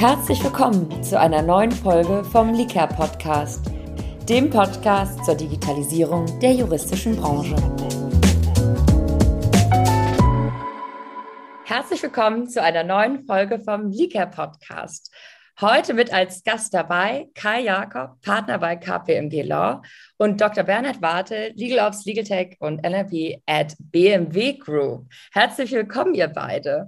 Herzlich willkommen zu einer neuen Folge vom Liker Podcast, dem Podcast zur Digitalisierung der juristischen Branche. Herzlich willkommen zu einer neuen Folge vom Liker Podcast. Heute mit als Gast dabei Kai Jakob, Partner bei KPMG Law und Dr. Bernhard Warte, Legal Ops, Legal Tech und NLP at BMW Group. Herzlich willkommen, ihr beide.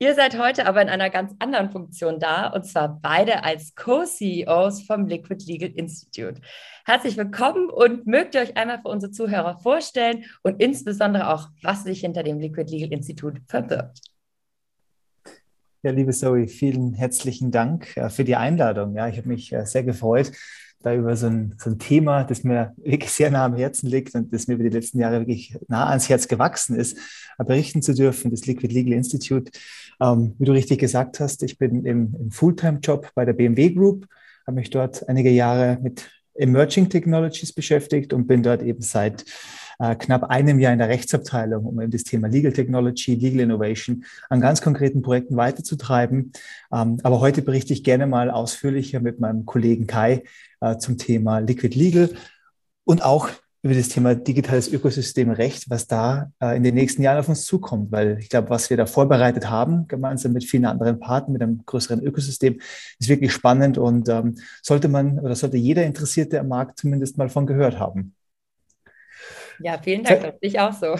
Ihr seid heute aber in einer ganz anderen Funktion da, und zwar beide als Co-CEOs vom Liquid Legal Institute. Herzlich willkommen und mögt ihr euch einmal für unsere Zuhörer vorstellen und insbesondere auch, was sich hinter dem Liquid Legal Institute verbirgt. Ja, liebe Zoe, vielen herzlichen Dank äh, für die Einladung. Ja, ich habe mich äh, sehr gefreut, da über so ein, so ein Thema, das mir wirklich sehr nah am Herzen liegt und das mir über die letzten Jahre wirklich nah ans Herz gewachsen ist, berichten zu dürfen, das Liquid Legal Institute. Ähm, wie du richtig gesagt hast, ich bin im, im Fulltime-Job bei der BMW Group, habe mich dort einige Jahre mit Emerging Technologies beschäftigt und bin dort eben seit äh, knapp einem Jahr in der Rechtsabteilung, um eben das Thema Legal Technology, Legal Innovation an ganz konkreten Projekten weiterzutreiben. Ähm, aber heute berichte ich gerne mal ausführlicher mit meinem Kollegen Kai äh, zum Thema Liquid Legal und auch über das Thema digitales Ökosystem Recht, was da äh, in den nächsten Jahren auf uns zukommt. Weil ich glaube, was wir da vorbereitet haben, gemeinsam mit vielen anderen Partnern, mit einem größeren Ökosystem, ist wirklich spannend und ähm, sollte man oder sollte jeder Interessierte am Markt zumindest mal von gehört haben. Ja, vielen Dank, das ich auch so.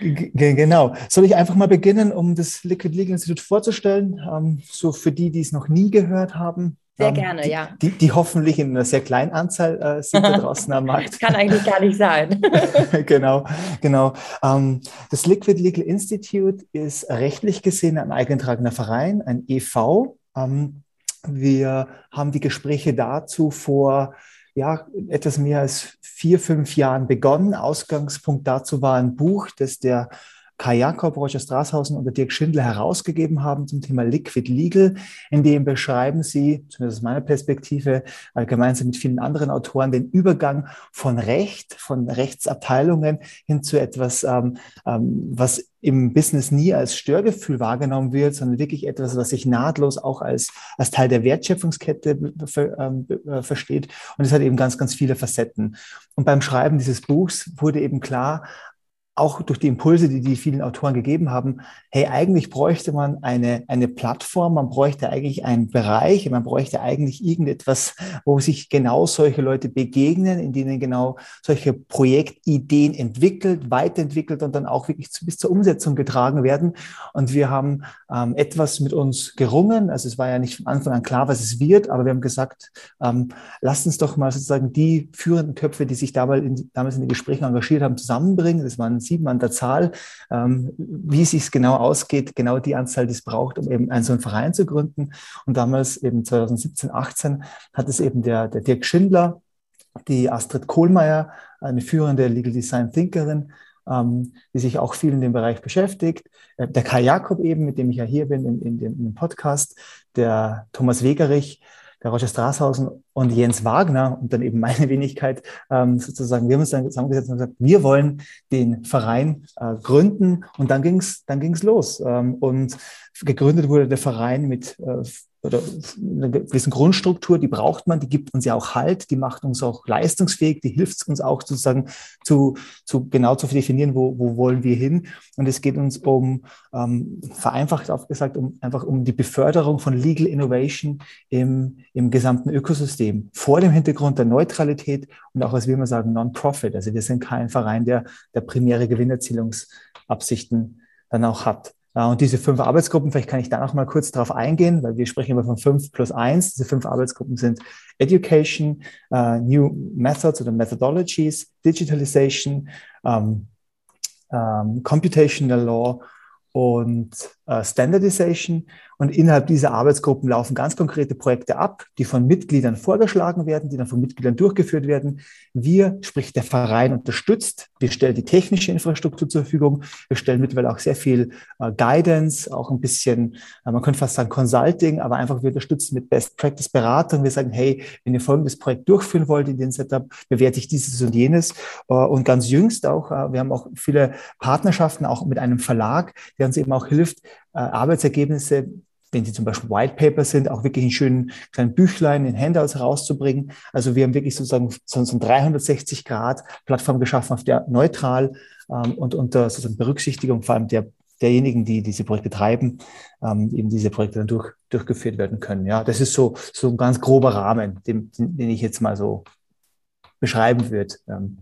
genau. Soll ich einfach mal beginnen, um das Liquid Legal Institute vorzustellen? Ähm, so für die, die es noch nie gehört haben. Sehr ähm, gerne, die, ja. Die, die, hoffentlich in einer sehr kleinen Anzahl äh, sind da draußen am Markt. Kann eigentlich gar nicht sein. genau, genau. Ähm, das Liquid Legal Institute ist rechtlich gesehen ein eingetragener Verein, ein EV. Ähm, wir haben die Gespräche dazu vor ja, etwas mehr als vier, fünf Jahren begonnen. Ausgangspunkt dazu war ein Buch, das der Kai Jakob, Roger Strasshausen und der Dirk Schindler herausgegeben haben zum Thema Liquid Legal. In dem beschreiben sie, zumindest aus meiner Perspektive, äh, gemeinsam mit vielen anderen Autoren, den Übergang von Recht, von Rechtsabteilungen hin zu etwas, ähm, ähm, was im Business nie als Störgefühl wahrgenommen wird, sondern wirklich etwas, was sich nahtlos auch als, als Teil der Wertschöpfungskette ähm, äh, versteht. Und es hat eben ganz, ganz viele Facetten. Und beim Schreiben dieses Buchs wurde eben klar, auch durch die Impulse, die die vielen Autoren gegeben haben, hey, eigentlich bräuchte man eine, eine Plattform, man bräuchte eigentlich einen Bereich, man bräuchte eigentlich irgendetwas, wo sich genau solche Leute begegnen, in denen genau solche Projektideen entwickelt, weiterentwickelt und dann auch wirklich bis zur Umsetzung getragen werden. Und wir haben ähm, etwas mit uns gerungen. Also es war ja nicht von Anfang an klar, was es wird, aber wir haben gesagt, ähm, lasst uns doch mal sozusagen die führenden Köpfe, die sich damals in, damals in den Gesprächen engagiert haben, zusammenbringen. Das waren sieben an der Zahl. Ähm, wie es sich genau ausgeht, genau die Anzahl, die es braucht, um eben einen so einen Verein zu gründen. Und damals eben 2017, 18 hat es eben der, der Dirk Schindler, die Astrid Kohlmeier, eine führende Legal Design Thinkerin, ähm, die sich auch viel in dem Bereich beschäftigt. Äh, der Kai Jakob eben, mit dem ich ja hier bin in, in, dem, in dem Podcast, der Thomas Wegerich, der Roger Strasshausen und Jens Wagner und dann eben meine Wenigkeit ähm, sozusagen, wir haben uns dann zusammengesetzt und gesagt, wir wollen den Verein äh, gründen und dann ging's dann ging's los. Ähm, und gegründet wurde der Verein mit äh, oder eine gewisse Grundstruktur, die braucht man, die gibt uns ja auch Halt, die macht uns auch leistungsfähig, die hilft uns auch sozusagen zu, zu genau zu definieren, wo, wo wollen wir hin. Und es geht uns um, ähm, vereinfacht aufgesagt, um einfach um die Beförderung von Legal Innovation im, im gesamten Ökosystem. Vor dem Hintergrund der Neutralität und auch, was wir immer sagen, Non-Profit. Also wir sind kein Verein, der, der primäre Gewinnerzielungsabsichten dann auch hat. Und diese fünf Arbeitsgruppen, vielleicht kann ich da noch mal kurz darauf eingehen, weil wir sprechen immer von fünf plus eins. Diese fünf Arbeitsgruppen sind Education, uh, New Methods oder Methodologies, Digitalization, um, um, Computational Law und Standardization. Und innerhalb dieser Arbeitsgruppen laufen ganz konkrete Projekte ab, die von Mitgliedern vorgeschlagen werden, die dann von Mitgliedern durchgeführt werden. Wir, sprich der Verein, unterstützt. Wir stellen die technische Infrastruktur zur Verfügung. Wir stellen mittlerweile auch sehr viel äh, Guidance, auch ein bisschen, äh, man könnte fast sagen Consulting, aber einfach wir unterstützen mit Best Practice Beratung. Wir sagen, hey, wenn ihr folgendes Projekt durchführen wollt in den Setup, bewerte ich dieses und jenes. Äh, und ganz jüngst auch, äh, wir haben auch viele Partnerschaften auch mit einem Verlag, der uns eben auch hilft, äh, Arbeitsergebnisse wenn sie zum Beispiel White Paper sind, auch wirklich in schönen kleinen Büchlein, in Handouts rauszubringen. Also wir haben wirklich sozusagen so, so 360 Grad Plattform geschaffen, auf der neutral ähm, und unter sozusagen Berücksichtigung vor allem der, derjenigen, die diese Projekte treiben, ähm, eben diese Projekte dann durch, durchgeführt werden können. Ja, das ist so, so ein ganz grober Rahmen, den, den ich jetzt mal so beschreiben würde. Ähm,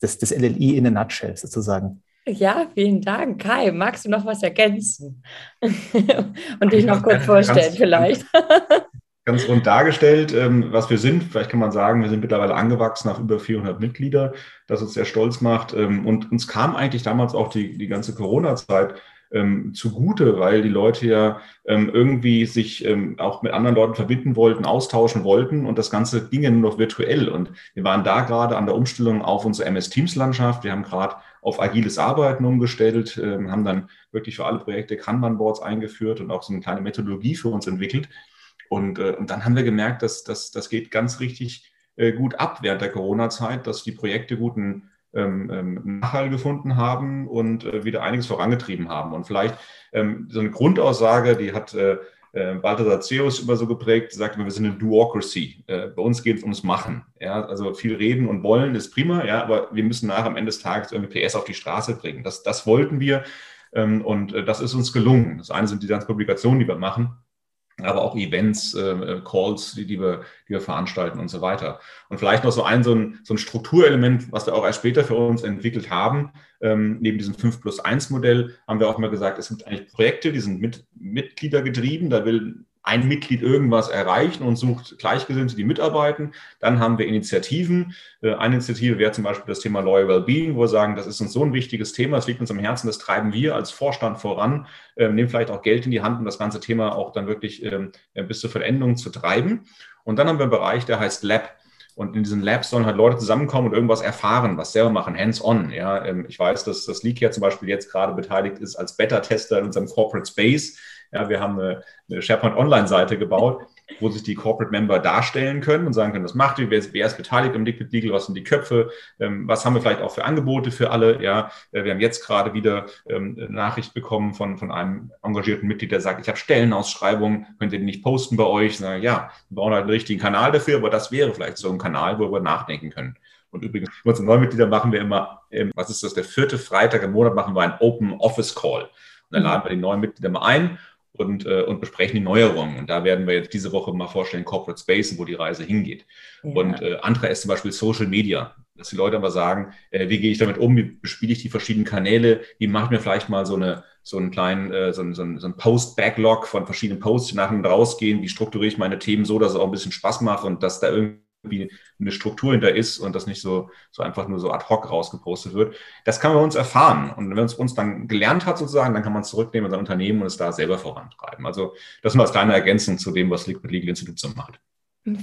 das, das LLI in a nutshell sozusagen. Ja, vielen Dank. Kai, magst du noch was ergänzen? Und dich noch kurz vorstellen ganz, vielleicht. Ganz rund dargestellt, ähm, was wir sind. Vielleicht kann man sagen, wir sind mittlerweile angewachsen auf über 400 Mitglieder, das uns sehr stolz macht. Ähm, und uns kam eigentlich damals auch die, die ganze Corona-Zeit ähm, zugute, weil die Leute ja ähm, irgendwie sich ähm, auch mit anderen Leuten verbinden wollten, austauschen wollten und das Ganze ging ja nur noch virtuell. Und wir waren da gerade an der Umstellung auf unsere MS Teams Landschaft. Wir haben gerade auf agiles Arbeiten umgestellt, äh, haben dann wirklich für alle Projekte Kanban-Boards eingeführt und auch so eine kleine Methodologie für uns entwickelt. Und, äh, und dann haben wir gemerkt, dass, dass das geht ganz richtig äh, gut ab während der Corona-Zeit, dass die Projekte guten ähm, ähm, Nachhall gefunden haben und äh, wieder einiges vorangetrieben haben. Und vielleicht ähm, so eine Grundaussage, die hat äh, äh, Balthasar Zeus immer so geprägt, sagt immer, wir sind eine Duocracy. Äh, bei uns geht es ums Machen. Ja? Also viel reden und wollen ist prima, ja, aber wir müssen nach am Ende des Tages irgendwie PS auf die Straße bringen. Das, das wollten wir ähm, und äh, das ist uns gelungen. Das eine sind die ganzen Publikationen, die wir machen aber auch Events, äh, Calls, die, die, wir, die wir veranstalten und so weiter. Und vielleicht noch so ein, so ein, so ein Strukturelement, was wir auch erst später für uns entwickelt haben. Ähm, neben diesem 5 plus 1 Modell haben wir auch mal gesagt, es gibt eigentlich Projekte, die sind mit Mitglieder getrieben. Da will ein Mitglied irgendwas erreichen und sucht Gleichgesinnte, die mitarbeiten. Dann haben wir Initiativen. Äh, eine Initiative wäre zum Beispiel das Thema Loyal Wellbeing, wo wir sagen, das ist uns so ein wichtiges Thema, es liegt uns am Herzen, das treiben wir als Vorstand voran, ähm, nehmen vielleicht auch Geld in die Hand, um das ganze Thema auch dann wirklich ähm, bis zur Vollendung zu treiben. Und dann haben wir einen Bereich, der heißt Lab. Und in diesen Labs sollen halt Leute zusammenkommen und irgendwas erfahren, was selber machen, hands-on. Ja, ähm, ich weiß, dass das Leak ja zum Beispiel jetzt gerade beteiligt ist als Beta-Tester in unserem Corporate Space. Ja, wir haben eine, SharePoint Online-Seite gebaut, wo sich die Corporate Member darstellen können und sagen können, was macht ihr, wer ist, beteiligt im Liquid Legal, was sind die Köpfe, ähm, was haben wir vielleicht auch für Angebote für alle. Ja, äh, wir haben jetzt gerade wieder ähm, Nachricht bekommen von, von einem engagierten Mitglied, der sagt, ich habe Stellenausschreibungen, könnt ihr die nicht posten bei euch? Sagen, ja, wir brauchen halt einen richtigen Kanal dafür, aber das wäre vielleicht so ein Kanal, wo wir nachdenken können. Und übrigens, für unsere Neumitglieder machen wir immer, ähm, was ist das, der vierte Freitag im Monat machen wir einen Open Office Call. Und dann laden wir die neuen Mitglieder mal ein und, äh, und besprechen die Neuerungen. Und da werden wir jetzt diese Woche mal vorstellen, Corporate Space, wo die Reise hingeht. Ja. Und äh, andere ist zum Beispiel Social Media, dass die Leute aber sagen, äh, wie gehe ich damit um, wie bespiele ich die verschiedenen Kanäle, wie mache ich mir vielleicht mal so eine so einen kleinen, äh, so, so, so ein Post-Backlog von verschiedenen Posts, die nach und rausgehen, wie strukturiere ich meine Themen so, dass es auch ein bisschen Spaß macht und dass da irgendwie irgendwie eine Struktur hinter ist und das nicht so, so einfach nur so ad hoc rausgepostet wird. Das kann man uns erfahren. Und wenn es uns dann gelernt hat sozusagen, dann kann man es zurücknehmen in sein Unternehmen und es da selber vorantreiben. Also das mal als kleine Ergänzung zu dem, was Liquid Legal Institute so macht.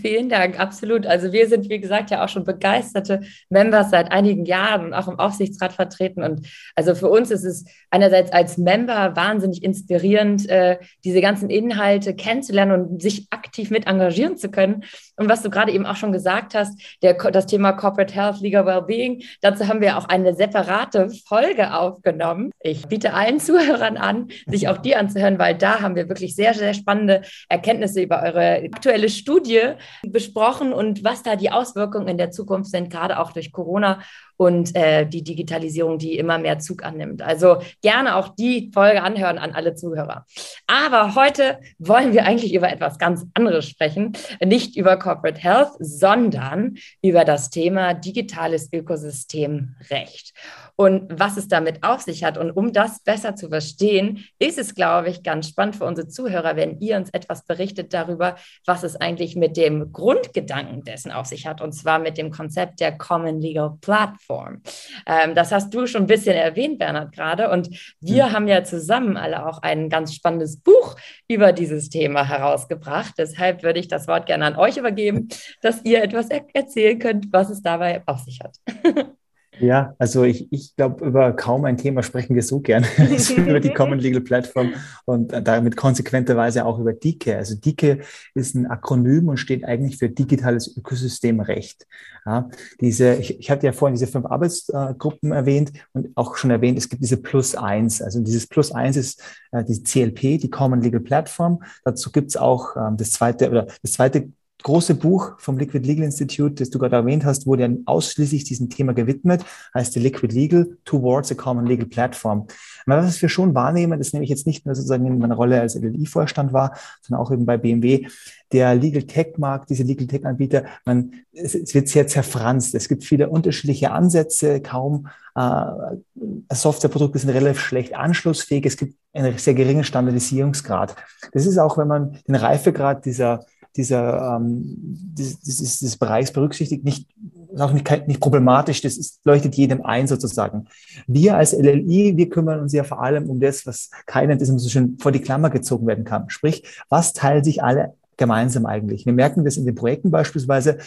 Vielen Dank, absolut. Also wir sind, wie gesagt, ja auch schon begeisterte Members seit einigen Jahren und auch im Aufsichtsrat vertreten. Und also für uns ist es einerseits als Member wahnsinnig inspirierend, äh, diese ganzen Inhalte kennenzulernen und sich aktiv mit engagieren zu können. Und was du gerade eben auch schon gesagt hast, der, das Thema Corporate Health, Legal Wellbeing, dazu haben wir auch eine separate Folge aufgenommen. Ich biete allen Zuhörern an, sich auch die anzuhören, weil da haben wir wirklich sehr, sehr spannende Erkenntnisse über eure aktuelle Studie besprochen und was da die Auswirkungen in der Zukunft sind, gerade auch durch Corona und äh, die Digitalisierung, die immer mehr Zug annimmt. Also gerne auch die Folge anhören an alle Zuhörer. Aber heute wollen wir eigentlich über etwas ganz anderes sprechen. Nicht über Corporate Health, sondern über das Thema digitales Ökosystemrecht und was es damit auf sich hat. Und um das besser zu verstehen, ist es, glaube ich, ganz spannend für unsere Zuhörer, wenn ihr uns etwas berichtet darüber, was es eigentlich mit dem Grundgedanken dessen auf sich hat, und zwar mit dem Konzept der Common Legal Platform. Ähm, das hast du schon ein bisschen erwähnt, Bernhard, gerade. Und wir mhm. haben ja zusammen alle auch ein ganz spannendes Buch über dieses Thema herausgebracht. Deshalb würde ich das Wort gerne an euch übergeben, dass ihr etwas er erzählen könnt, was es dabei auf sich hat. Ja, also ich, ich glaube, über kaum ein Thema sprechen wir so gern über die Common Legal Platform und damit konsequenterweise auch über DIKE. Also DIKE ist ein Akronym und steht eigentlich für digitales Ökosystemrecht. Ja, diese, ich, ich hatte ja vorhin diese fünf Arbeitsgruppen erwähnt und auch schon erwähnt, es gibt diese Plus eins. Also dieses Plus eins ist äh, die CLP, die Common Legal Platform. Dazu gibt es auch ähm, das zweite oder das zweite große Buch vom Liquid Legal Institute, das du gerade erwähnt hast, wurde ja ausschließlich diesem Thema gewidmet, heißt die Liquid Legal Towards a Common Legal Platform. Aber was wir schon wahrnehmen, das nehme ich jetzt nicht nur sozusagen in meiner Rolle als LLI-Vorstand war, sondern auch eben bei BMW, der Legal Tech-Markt, diese Legal Tech-Anbieter, man, es, es, wird sehr zerfranst. Es gibt viele unterschiedliche Ansätze, kaum äh, Softwareprodukte sind relativ schlecht anschlussfähig. Es gibt einen sehr geringen Standardisierungsgrad. Das ist auch, wenn man den Reifegrad dieser dieser, ähm, dieses, dieses, dieses Bereichs berücksichtigt, nicht, auch nicht, nicht problematisch, das ist, leuchtet jedem ein sozusagen. Wir als LLI, wir kümmern uns ja vor allem um das, was keiner das so schön vor die Klammer gezogen werden kann. Sprich, was teilen sich alle gemeinsam eigentlich? Wir merken das in den Projekten beispielsweise,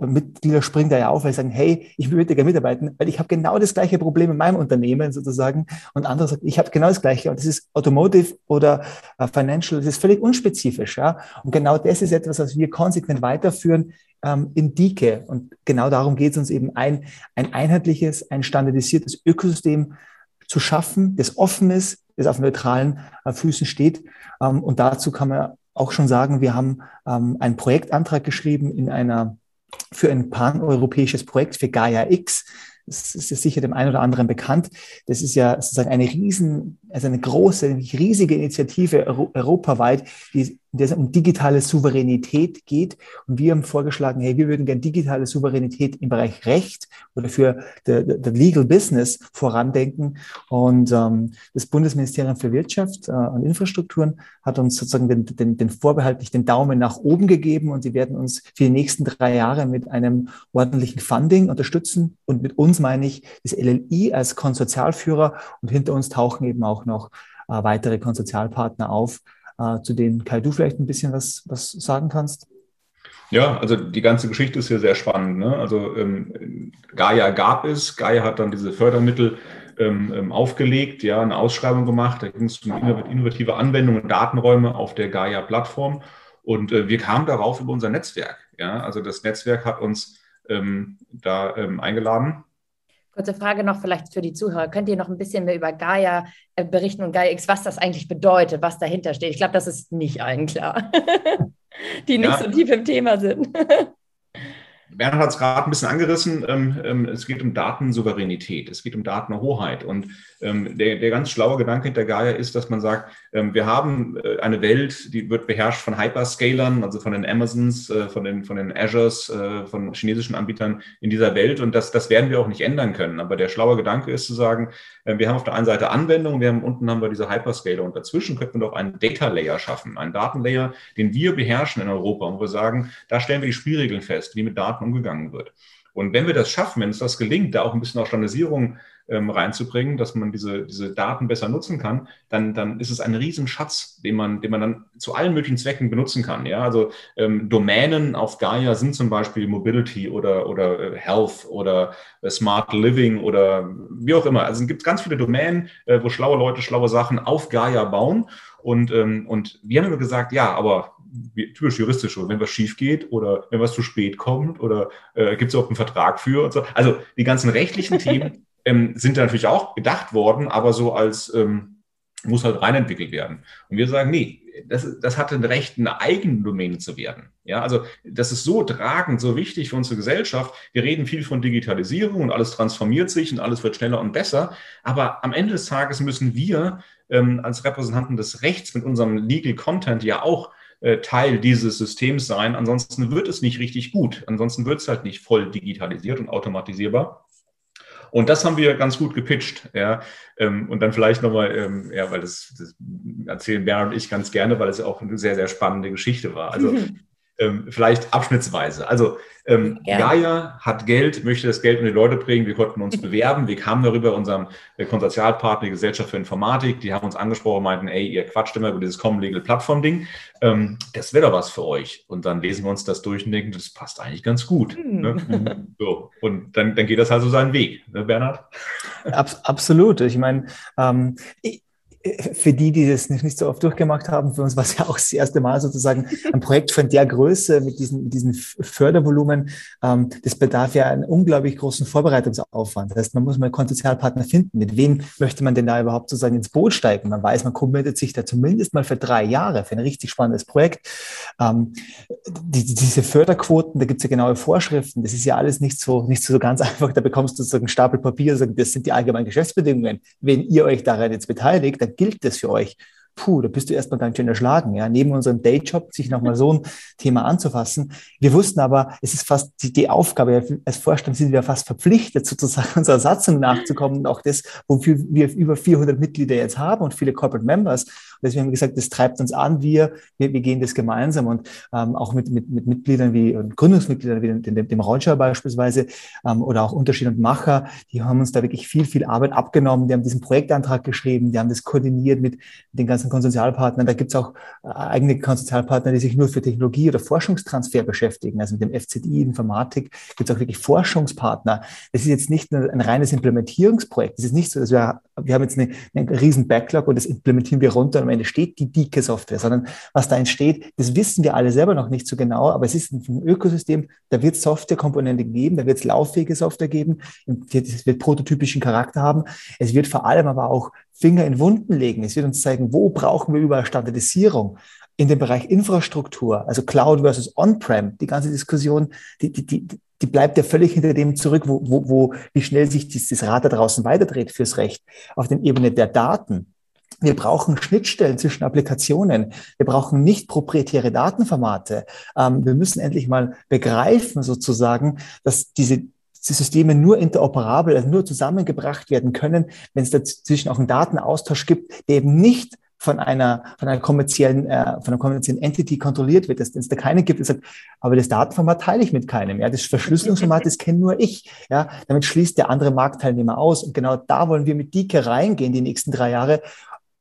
Mitglieder springen da ja auf, weil sie sagen, hey, ich würde gerne mitarbeiten, weil ich habe genau das gleiche Problem in meinem Unternehmen sozusagen. Und andere sagen, ich habe genau das gleiche. Und das ist Automotive oder äh, Financial, das ist völlig unspezifisch. Ja? Und genau das ist etwas, was wir konsequent weiterführen ähm, in Dike. Und genau darum geht es uns eben, ein, ein einheitliches, ein standardisiertes Ökosystem zu schaffen, das offen ist, das auf neutralen äh, Füßen steht. Ähm, und dazu kann man auch schon sagen, wir haben ähm, einen Projektantrag geschrieben in einer für ein paneuropäisches Projekt für Gaia X. Das ist sicher dem einen oder anderen bekannt. Das ist ja sozusagen eine riesen, also eine große, riesige Initiative europaweit, die in der es um digitale Souveränität geht. Und wir haben vorgeschlagen, hey, wir würden gerne digitale Souveränität im Bereich Recht oder für the Legal Business vorandenken. Und ähm, das Bundesministerium für Wirtschaft äh, und Infrastrukturen hat uns sozusagen den, den, den vorbehaltlich den Daumen nach oben gegeben und sie werden uns für die nächsten drei Jahre mit einem ordentlichen Funding unterstützen. Und mit uns meine ich das LLI als Konsortialführer und hinter uns tauchen eben auch noch äh, weitere Konsortialpartner auf, äh, zu denen Kai du vielleicht ein bisschen was, was sagen kannst? Ja, also die ganze Geschichte ist hier sehr spannend. Ne? Also ähm, Gaia gab es, Gaia hat dann diese Fördermittel ähm, ähm aufgelegt, ja, eine Ausschreibung gemacht. Da ging es um innovative Anwendungen und Datenräume auf der Gaia-Plattform. Und äh, wir kamen darauf über unser Netzwerk. Ja? Also das Netzwerk hat uns ähm, da ähm, eingeladen Kurze Frage noch vielleicht für die Zuhörer. Könnt ihr noch ein bisschen mehr über Gaia äh, berichten und Gaia X, was das eigentlich bedeutet, was dahinter steht? Ich glaube, das ist nicht allen klar, die nicht ja. so tief im Thema sind. Bernhard hat es gerade ein bisschen angerissen. Ähm, ähm, es geht um Datensouveränität, es geht um Datenhoheit. Und ähm, der, der ganz schlaue Gedanke hinter Gaia ist, dass man sagt, ähm, wir haben äh, eine Welt, die wird beherrscht von Hyperscalern, also von den Amazons, äh, von den, von den Azures, äh, von chinesischen Anbietern in dieser Welt. Und das, das werden wir auch nicht ändern können. Aber der schlaue Gedanke ist zu sagen, äh, wir haben auf der einen Seite Anwendungen, wir haben unten haben wir diese Hyperscaler und dazwischen könnten wir doch einen Data Layer schaffen, einen Datenlayer, den wir beherrschen in Europa und wir sagen, da stellen wir die Spielregeln fest, wie mit Daten umgegangen wird. Und wenn wir das schaffen, wenn uns das gelingt, da auch ein bisschen auch Standardisierung ähm, reinzubringen, dass man diese, diese Daten besser nutzen kann, dann, dann ist es ein Riesenschatz, den man, den man dann zu allen möglichen Zwecken benutzen kann. Ja? Also ähm, Domänen auf Gaia sind zum Beispiel Mobility oder, oder äh, Health oder äh, Smart Living oder wie auch immer. Also es gibt ganz viele Domänen, äh, wo schlaue Leute schlaue Sachen auf Gaia bauen. Und, ähm, und wir haben immer gesagt, ja, aber typisch juristisch, wenn was schief geht oder wenn was zu spät kommt oder äh, gibt es auch einen Vertrag für und so. Also die ganzen rechtlichen Themen ähm, sind natürlich auch gedacht worden, aber so als ähm, muss halt reinentwickelt werden. Und wir sagen, nee, das, das hat ein Recht, eine eigene Domäne zu werden. Ja, also das ist so tragend, so wichtig für unsere Gesellschaft. Wir reden viel von Digitalisierung und alles transformiert sich und alles wird schneller und besser. Aber am Ende des Tages müssen wir ähm, als Repräsentanten des Rechts mit unserem Legal Content ja auch Teil dieses Systems sein. Ansonsten wird es nicht richtig gut. Ansonsten wird es halt nicht voll digitalisiert und automatisierbar. Und das haben wir ganz gut gepitcht. Ja. Ähm, und dann vielleicht nochmal, ähm, ja, weil das, das erzählen Bernhard und ich ganz gerne, weil es auch eine sehr, sehr spannende Geschichte war. Also ähm, vielleicht abschnittsweise. Also ähm, Gaia hat Geld, möchte das Geld und die Leute bringen. Wir konnten uns bewerben. Wir kamen darüber unserem äh, Konsortialpartner, die Gesellschaft für Informatik. Die haben uns angesprochen, meinten, ey, ihr quatscht immer über dieses Common Legal Plattform Ding. Ähm, das wäre doch was für euch. Und dann lesen wir uns das durch und denken, das passt eigentlich ganz gut. Hm. Ne? So. Und dann, dann geht das halt so seinen Weg, ne, Bernhard? Abs absolut. Ich meine, ähm, ich, für die, die das nicht so oft durchgemacht haben, für uns war es ja auch das erste Mal sozusagen ein Projekt von der Größe mit diesen, mit diesen Fördervolumen. Ähm, das bedarf ja einen unglaublich großen Vorbereitungsaufwand. Das heißt, man muss mal Konsortialpartner finden. Mit wem möchte man denn da überhaupt sozusagen ins Boot steigen? Man weiß, man committet sich da zumindest mal für drei Jahre für ein richtig spannendes Projekt. Ähm, die, diese Förderquoten, da gibt es ja genaue Vorschriften. Das ist ja alles nicht so, nicht so ganz einfach. Da bekommst du sozusagen einen Stapel Papier, sagen, das sind die allgemeinen Geschäftsbedingungen. Wenn ihr euch daran jetzt beteiligt, dann gilt das für euch puh, da bist du erstmal ganz schön erschlagen, ja, neben unserem Dayjob sich nochmal so ein Thema anzufassen. Wir wussten aber, es ist fast die, die Aufgabe, als Vorstand sind wir fast verpflichtet, sozusagen unserer Satzung nachzukommen und auch das, wofür wir über 400 Mitglieder jetzt haben und viele Corporate Members. Und deswegen haben wir gesagt, das treibt uns an, wir, wir, wir gehen das gemeinsam. Und ähm, auch mit, mit, mit Mitgliedern wie Gründungsmitgliedern wie dem, dem, dem Roger beispielsweise ähm, oder auch Unterschied und Macher, die haben uns da wirklich viel, viel Arbeit abgenommen, die haben diesen Projektantrag geschrieben, die haben das koordiniert mit den ganzen ganzen Konsortialpartnern. Da gibt es auch äh, eigene Konsortialpartner, die sich nur für Technologie oder Forschungstransfer beschäftigen. Also mit dem FZI Informatik gibt es auch wirklich Forschungspartner. Das ist jetzt nicht nur ein reines Implementierungsprojekt. Es ist nicht so, dass wir, wir haben jetzt eine, einen riesen Backlog und das implementieren wir runter und am Ende steht die dicke Software, sondern was da entsteht, das wissen wir alle selber noch nicht so genau, aber es ist ein Ökosystem, da wird Softwarekomponente geben, da wird es lauffähige Software geben, es wird prototypischen Charakter haben. Es wird vor allem aber auch Finger in Wunden legen. Es wird uns zeigen, wo brauchen wir überall Standardisierung. In dem Bereich Infrastruktur, also Cloud versus On-Prem, die ganze Diskussion, die, die, die, die bleibt ja völlig hinter dem zurück, wo, wo, wo wie schnell sich dieses Rad da draußen weiterdreht fürs Recht. Auf der Ebene der Daten, wir brauchen Schnittstellen zwischen Applikationen. Wir brauchen nicht proprietäre Datenformate. Ähm, wir müssen endlich mal begreifen, sozusagen, dass diese die Systeme nur interoperabel, also nur zusammengebracht werden können, wenn es dazwischen auch einen Datenaustausch gibt, der eben nicht von einer, von einer kommerziellen, äh, von einer kommerziellen Entity kontrolliert wird, dass es da keine gibt, die sagt, aber das Datenformat teile ich mit keinem. Ja, das Verschlüsselungsformat, das kenne nur ich. Ja, damit schließt der andere Marktteilnehmer aus. Und genau da wollen wir mit Dike reingehen die nächsten drei Jahre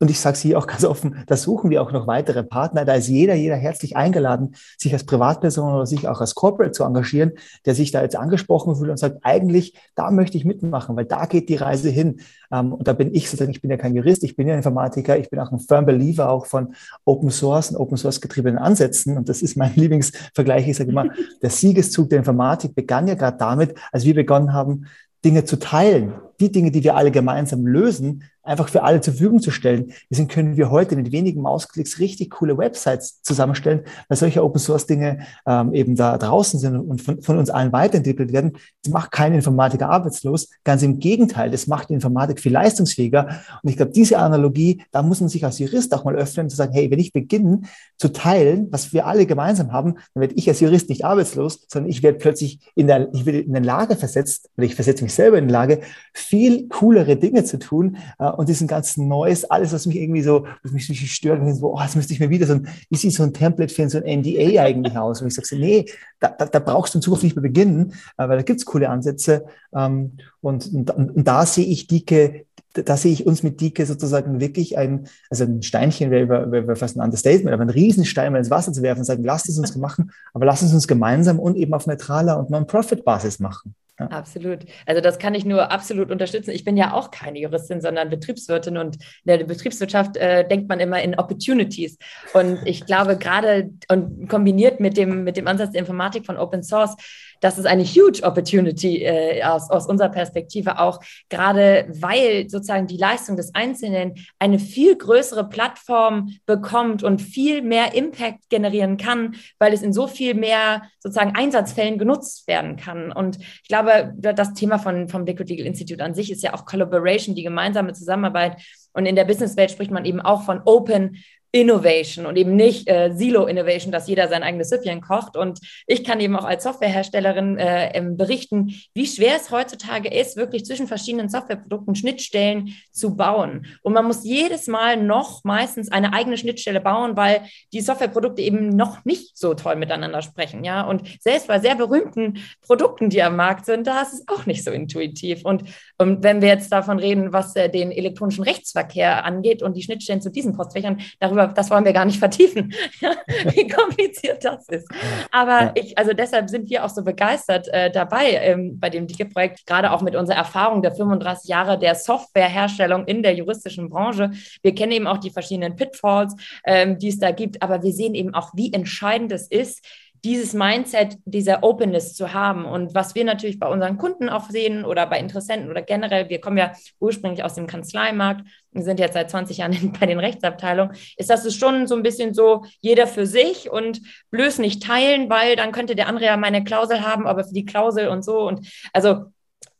und ich sage es hier auch ganz offen, da suchen wir auch noch weitere Partner. Da ist jeder, jeder herzlich eingeladen, sich als Privatperson oder sich auch als Corporate zu engagieren, der sich da jetzt angesprochen fühlt und sagt, eigentlich, da möchte ich mitmachen, weil da geht die Reise hin. Ähm, und da bin ich sozusagen, ich bin ja kein Jurist, ich bin ja Informatiker, ich bin auch ein firm Believer auch von Open Source und Open Source getriebenen Ansätzen. Und das ist mein Lieblingsvergleich. Ich sage immer, der Siegeszug der Informatik begann ja gerade damit, als wir begonnen haben, Dinge zu teilen, die Dinge, die wir alle gemeinsam lösen, einfach für alle zur Verfügung zu stellen. Deswegen können wir heute mit wenigen Mausklicks richtig coole Websites zusammenstellen, weil solche Open Source Dinge ähm, eben da draußen sind und von, von, uns allen weiterentwickelt werden. Das macht keinen Informatiker arbeitslos. Ganz im Gegenteil, das macht die Informatik viel leistungsfähiger. Und ich glaube, diese Analogie, da muss man sich als Jurist auch mal öffnen zu sagen, hey, wenn ich beginne zu teilen, was wir alle gemeinsam haben, dann werde ich als Jurist nicht arbeitslos, sondern ich werde plötzlich in der, ich werde in eine Lage versetzt, oder ich versetze mich selber in die Lage, viel coolere Dinge zu tun, äh, und diesen ganzen Neues, alles, was mich irgendwie so, was mich richtig stört, und so, oh, jetzt müsste ich mir wieder so ein, wie sieht so ein Template für so ein NDA eigentlich aus? Und ich sage so, nee, da, da, da brauchst du in Zukunft nicht mehr beginnen, äh, weil da gibt's coole Ansätze. Ähm, und, und, und da sehe ich dicke, da sehe ich uns mit Dike sozusagen wirklich ein, also ein Steinchen wäre, wäre fast ein Understatement, aber ein Riesenstein mal ins Wasser zu werfen und sagen, lasst es uns machen, aber lasst es uns gemeinsam und eben auf neutraler und Non-Profit-Basis machen. Ja. Absolut. Also das kann ich nur absolut unterstützen. Ich bin ja auch keine Juristin, sondern Betriebswirtin und in der Betriebswirtschaft äh, denkt man immer in Opportunities. Und ich glaube gerade und kombiniert mit dem, mit dem Ansatz der Informatik von Open Source, das ist eine huge Opportunity äh, aus, aus unserer Perspektive auch, gerade weil sozusagen die Leistung des Einzelnen eine viel größere Plattform bekommt und viel mehr Impact generieren kann, weil es in so viel mehr sozusagen Einsatzfällen genutzt werden kann. Und ich glaube, das Thema von, vom Liquid Legal Institute an sich ist ja auch Collaboration, die gemeinsame Zusammenarbeit. Und in der Businesswelt spricht man eben auch von Open Innovation und eben nicht äh, Silo Innovation, dass jeder sein eigenes Süppchen kocht. Und ich kann eben auch als Softwareherstellerin äh, berichten, wie schwer es heutzutage ist, wirklich zwischen verschiedenen Softwareprodukten Schnittstellen zu bauen. Und man muss jedes Mal noch meistens eine eigene Schnittstelle bauen, weil die Softwareprodukte eben noch nicht so toll miteinander sprechen. Ja, und selbst bei sehr berühmten Produkten, die am Markt sind, da ist es auch nicht so intuitiv. Und, und wenn wir jetzt davon reden, was äh, den elektronischen Rechtsverkehr angeht und die Schnittstellen zu diesen Postfächern, darüber darüber, das wollen wir gar nicht vertiefen, wie kompliziert das ist. Aber ich, also deshalb sind wir auch so begeistert äh, dabei ähm, bei dem DIGE-Projekt, gerade auch mit unserer Erfahrung der 35 Jahre der Softwareherstellung in der juristischen Branche. Wir kennen eben auch die verschiedenen Pitfalls, ähm, die es da gibt, aber wir sehen eben auch, wie entscheidend es ist, dieses Mindset dieser Openness zu haben. Und was wir natürlich bei unseren Kunden auch sehen oder bei Interessenten oder generell, wir kommen ja ursprünglich aus dem Kanzleimarkt, wir sind jetzt seit 20 Jahren bei den Rechtsabteilungen, ist das ist schon so ein bisschen so, jeder für sich und bloß nicht teilen, weil dann könnte der andere ja meine Klausel haben, aber für die Klausel und so. Und also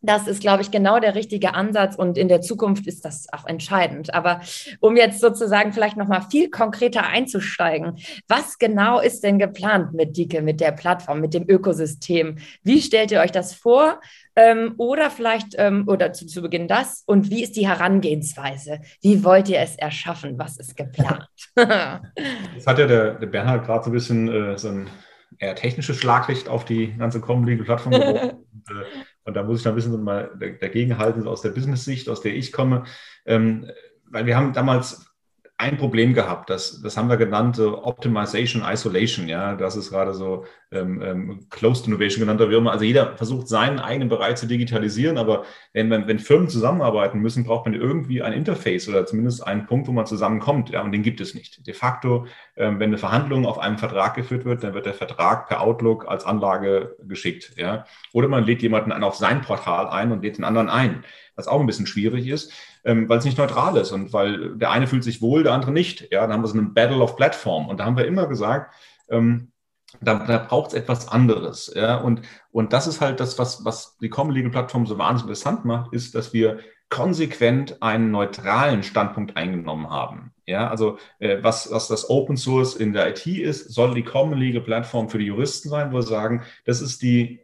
das ist, glaube ich, genau der richtige Ansatz und in der Zukunft ist das auch entscheidend. Aber um jetzt sozusagen vielleicht noch mal viel konkreter einzusteigen, was genau ist denn geplant mit Dike, mit der Plattform, mit dem Ökosystem? Wie stellt ihr euch das vor? Ähm, oder vielleicht, ähm, oder zu, zu Beginn das, und wie ist die Herangehensweise? Wie wollt ihr es erschaffen? Was ist geplant? Jetzt hat ja der, der Bernhard gerade so ein bisschen äh, so ein eher technisches Schlaglicht auf die ganze Legal Plattform geworfen. und, da muss ich da ein bisschen mal dagegen halten, aus der Business-Sicht, aus der ich komme. Ähm, weil wir haben damals ein Problem gehabt. Das, das haben wir genannt, so Optimization, Isolation. Ja, das ist gerade so ähm, ähm, Closed Innovation genannt, wie immer. Also jeder versucht seinen eigenen Bereich zu digitalisieren, aber wenn, wenn, wenn Firmen zusammenarbeiten müssen, braucht man irgendwie ein Interface oder zumindest einen Punkt, wo man zusammenkommt. Ja, und den gibt es nicht. De facto, ähm, wenn eine Verhandlung auf einem Vertrag geführt wird, dann wird der Vertrag per Outlook als Anlage geschickt. Ja, oder man lädt jemanden auf sein Portal ein und lädt den anderen ein was auch ein bisschen schwierig ist, ähm, weil es nicht neutral ist und weil der eine fühlt sich wohl, der andere nicht. Ja, dann haben wir so einen Battle of Platform und da haben wir immer gesagt, ähm, da, da braucht es etwas anderes. Ja? Und, und das ist halt das, was, was die Common Legal Plattform so wahnsinnig interessant macht, ist, dass wir konsequent einen neutralen Standpunkt eingenommen haben. Ja, also äh, was, was das Open Source in der IT ist, soll die Common Legal Plattform für die Juristen sein, wo wir sagen, das ist die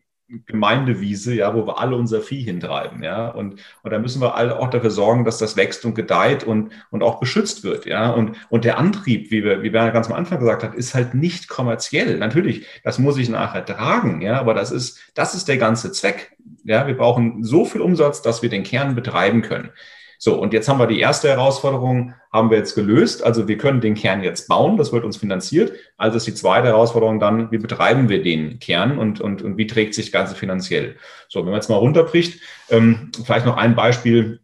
Gemeindewiese, ja, wo wir alle unser Vieh hintreiben, ja, und, und da müssen wir alle auch dafür sorgen, dass das wächst und gedeiht und, und auch beschützt wird, ja, und, und der Antrieb, wie wir, wie Werner ganz am Anfang gesagt hat, ist halt nicht kommerziell. Natürlich, das muss ich nachher tragen, ja, aber das ist, das ist der ganze Zweck, ja, wir brauchen so viel Umsatz, dass wir den Kern betreiben können. So, und jetzt haben wir die erste Herausforderung, haben wir jetzt gelöst. Also wir können den Kern jetzt bauen, das wird uns finanziert. Also ist die zweite Herausforderung dann, wie betreiben wir den Kern und, und, und wie trägt sich das Ganze finanziell? So, wenn man jetzt mal runterbricht, ähm, vielleicht noch ein Beispiel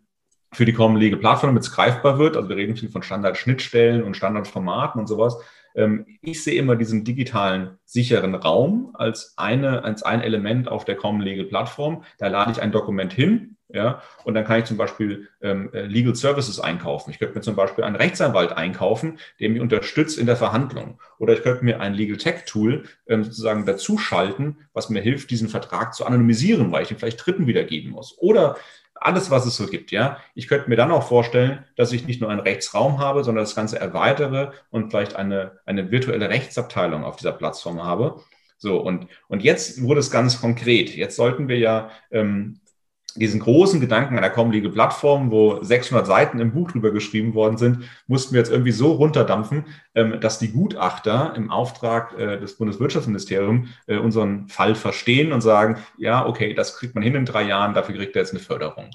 für die Common Legal Plattform, damit es greifbar wird. Also wir reden viel von Standardschnittstellen und Standardformaten und sowas. Ähm, ich sehe immer diesen digitalen sicheren Raum als, eine, als ein Element auf der Common Legal Plattform. Da lade ich ein Dokument hin, ja, und dann kann ich zum Beispiel ähm, äh, Legal Services einkaufen. Ich könnte mir zum Beispiel einen Rechtsanwalt einkaufen, der mich unterstützt in der Verhandlung. Oder ich könnte mir ein Legal Tech Tool ähm, sozusagen dazuschalten, was mir hilft, diesen Vertrag zu anonymisieren, weil ich ihn vielleicht Dritten wiedergeben muss. Oder alles, was es so gibt, ja. Ich könnte mir dann auch vorstellen, dass ich nicht nur einen Rechtsraum habe, sondern das Ganze erweitere und vielleicht eine, eine virtuelle Rechtsabteilung auf dieser Plattform habe. So, und, und jetzt wurde es ganz konkret. Jetzt sollten wir ja ähm, diesen großen Gedanken einer Common Legal Plattform, wo 600 Seiten im Buch drüber geschrieben worden sind, mussten wir jetzt irgendwie so runterdampfen, ähm, dass die Gutachter im Auftrag äh, des Bundeswirtschaftsministeriums äh, unseren Fall verstehen und sagen, ja, okay, das kriegt man hin in drei Jahren, dafür kriegt er jetzt eine Förderung.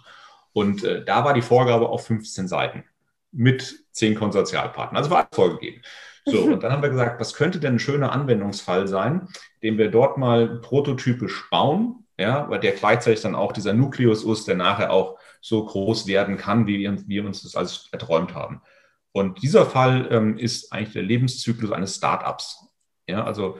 Und äh, da war die Vorgabe auf 15 Seiten mit zehn Konsortialpartnern. Also war alles vorgegeben. So, und dann haben wir gesagt, was könnte denn ein schöner Anwendungsfall sein, den wir dort mal prototypisch bauen, ja, weil der gleichzeitig dann auch dieser Nukleus ist, der nachher auch so groß werden kann, wie wir, wir uns das alles erträumt haben. Und dieser Fall ähm, ist eigentlich der Lebenszyklus eines Startups. Ja, also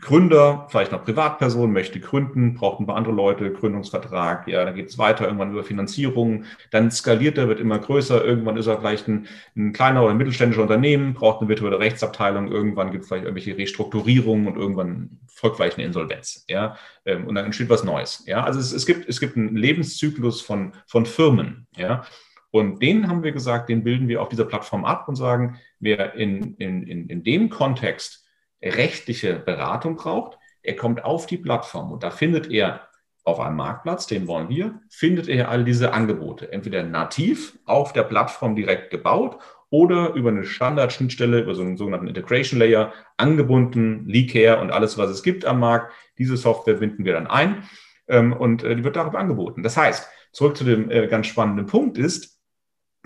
Gründer, vielleicht noch Privatperson, möchte gründen, braucht ein paar andere Leute, Gründungsvertrag, ja, dann geht es weiter irgendwann über Finanzierung, dann skaliert er, wird immer größer, irgendwann ist er vielleicht ein, ein kleiner oder mittelständischer Unternehmen, braucht eine virtuelle Rechtsabteilung, irgendwann gibt es vielleicht irgendwelche Restrukturierungen und irgendwann folgt vielleicht eine Insolvenz, ja, ähm, und dann entsteht was Neues, ja, also es, es, gibt, es gibt einen Lebenszyklus von, von Firmen, ja, Und den haben wir gesagt, den bilden wir auf dieser Plattform ab und sagen, wer in, in, in, in dem Kontext rechtliche Beratung braucht, er kommt auf die Plattform und da findet er auf einem Marktplatz, den wollen wir, findet er all diese Angebote. Entweder nativ auf der Plattform direkt gebaut oder über eine Standardschnittstelle, über so einen sogenannten Integration Layer angebunden, Leakcare und alles, was es gibt am Markt. Diese Software binden wir dann ein ähm, und äh, die wird darüber angeboten. Das heißt, zurück zu dem äh, ganz spannenden Punkt ist,